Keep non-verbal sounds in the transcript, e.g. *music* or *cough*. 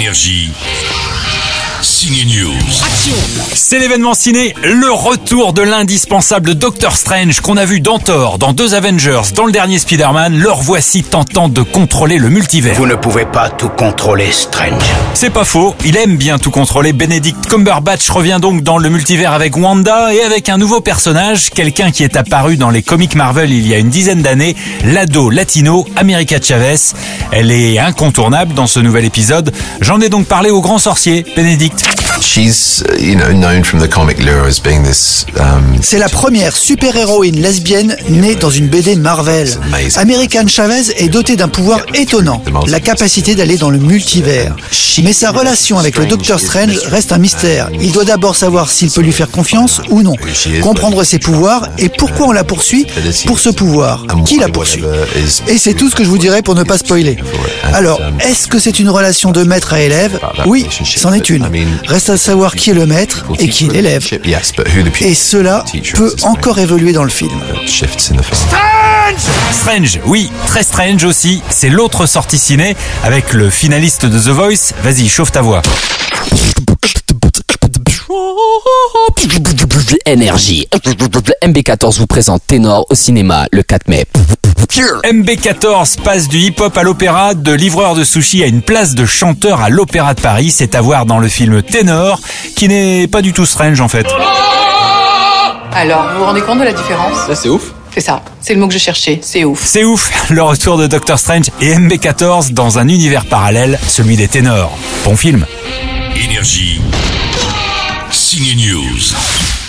Énergie. Ciné News. C'est l'événement ciné, le retour de l'indispensable Doctor Strange qu'on a vu dans Thor, dans deux Avengers, dans le dernier Spider-Man. Leur voici tentant de contrôler le multivers. Vous ne pouvez pas tout contrôler, Strange. C'est pas faux, il aime bien tout contrôler. Benedict Cumberbatch revient donc dans le multivers avec Wanda et avec un nouveau personnage, quelqu'un qui est apparu dans les comics Marvel il y a une dizaine d'années, l'ado latino America Chavez. Elle est incontournable dans ce nouvel épisode. J'en ai donc parlé au grand sorcier, Benedict. She's, you know, known from the comic lure as being this. Um, C'est la première super-héroïne lesbienne née dans une BD Marvel. American Chavez est dotée d'un pouvoir étonnant, la capacité d'aller dans le multivers. Mais sa relation avec le Docteur Strange reste un mystère. Il doit d'abord savoir s'il peut lui faire confiance ou non, comprendre ses pouvoirs et pourquoi on la poursuit pour ce pouvoir, qui la poursuit. Et c'est tout ce que je vous dirai pour ne pas spoiler. Alors, est-ce que c'est une relation de maître à élève Oui, c'en est une. Reste à savoir qui est le maître et qui est l'élève. Yes, but who the Et cela peut encore évoluer dans le film. Strange, oui, très strange aussi. C'est l'autre sortie ciné avec le finaliste de The Voice. Vas-y, chauffe ta voix. *laughs* Énergie. MB14 vous présente Ténor au cinéma le 4 mai. MB14 passe du hip-hop à l'opéra, de livreur de sushi à une place de chanteur à l'Opéra de Paris. C'est à voir dans le film Ténor, qui n'est pas du tout strange en fait. Alors, vous vous rendez compte de la différence? C'est ouf. C'est ça, c'est le mot que je cherchais, c'est ouf. C'est ouf, le retour de Doctor Strange et MB14 dans un univers parallèle, celui des ténors. Bon film. Énergie. Ciné News.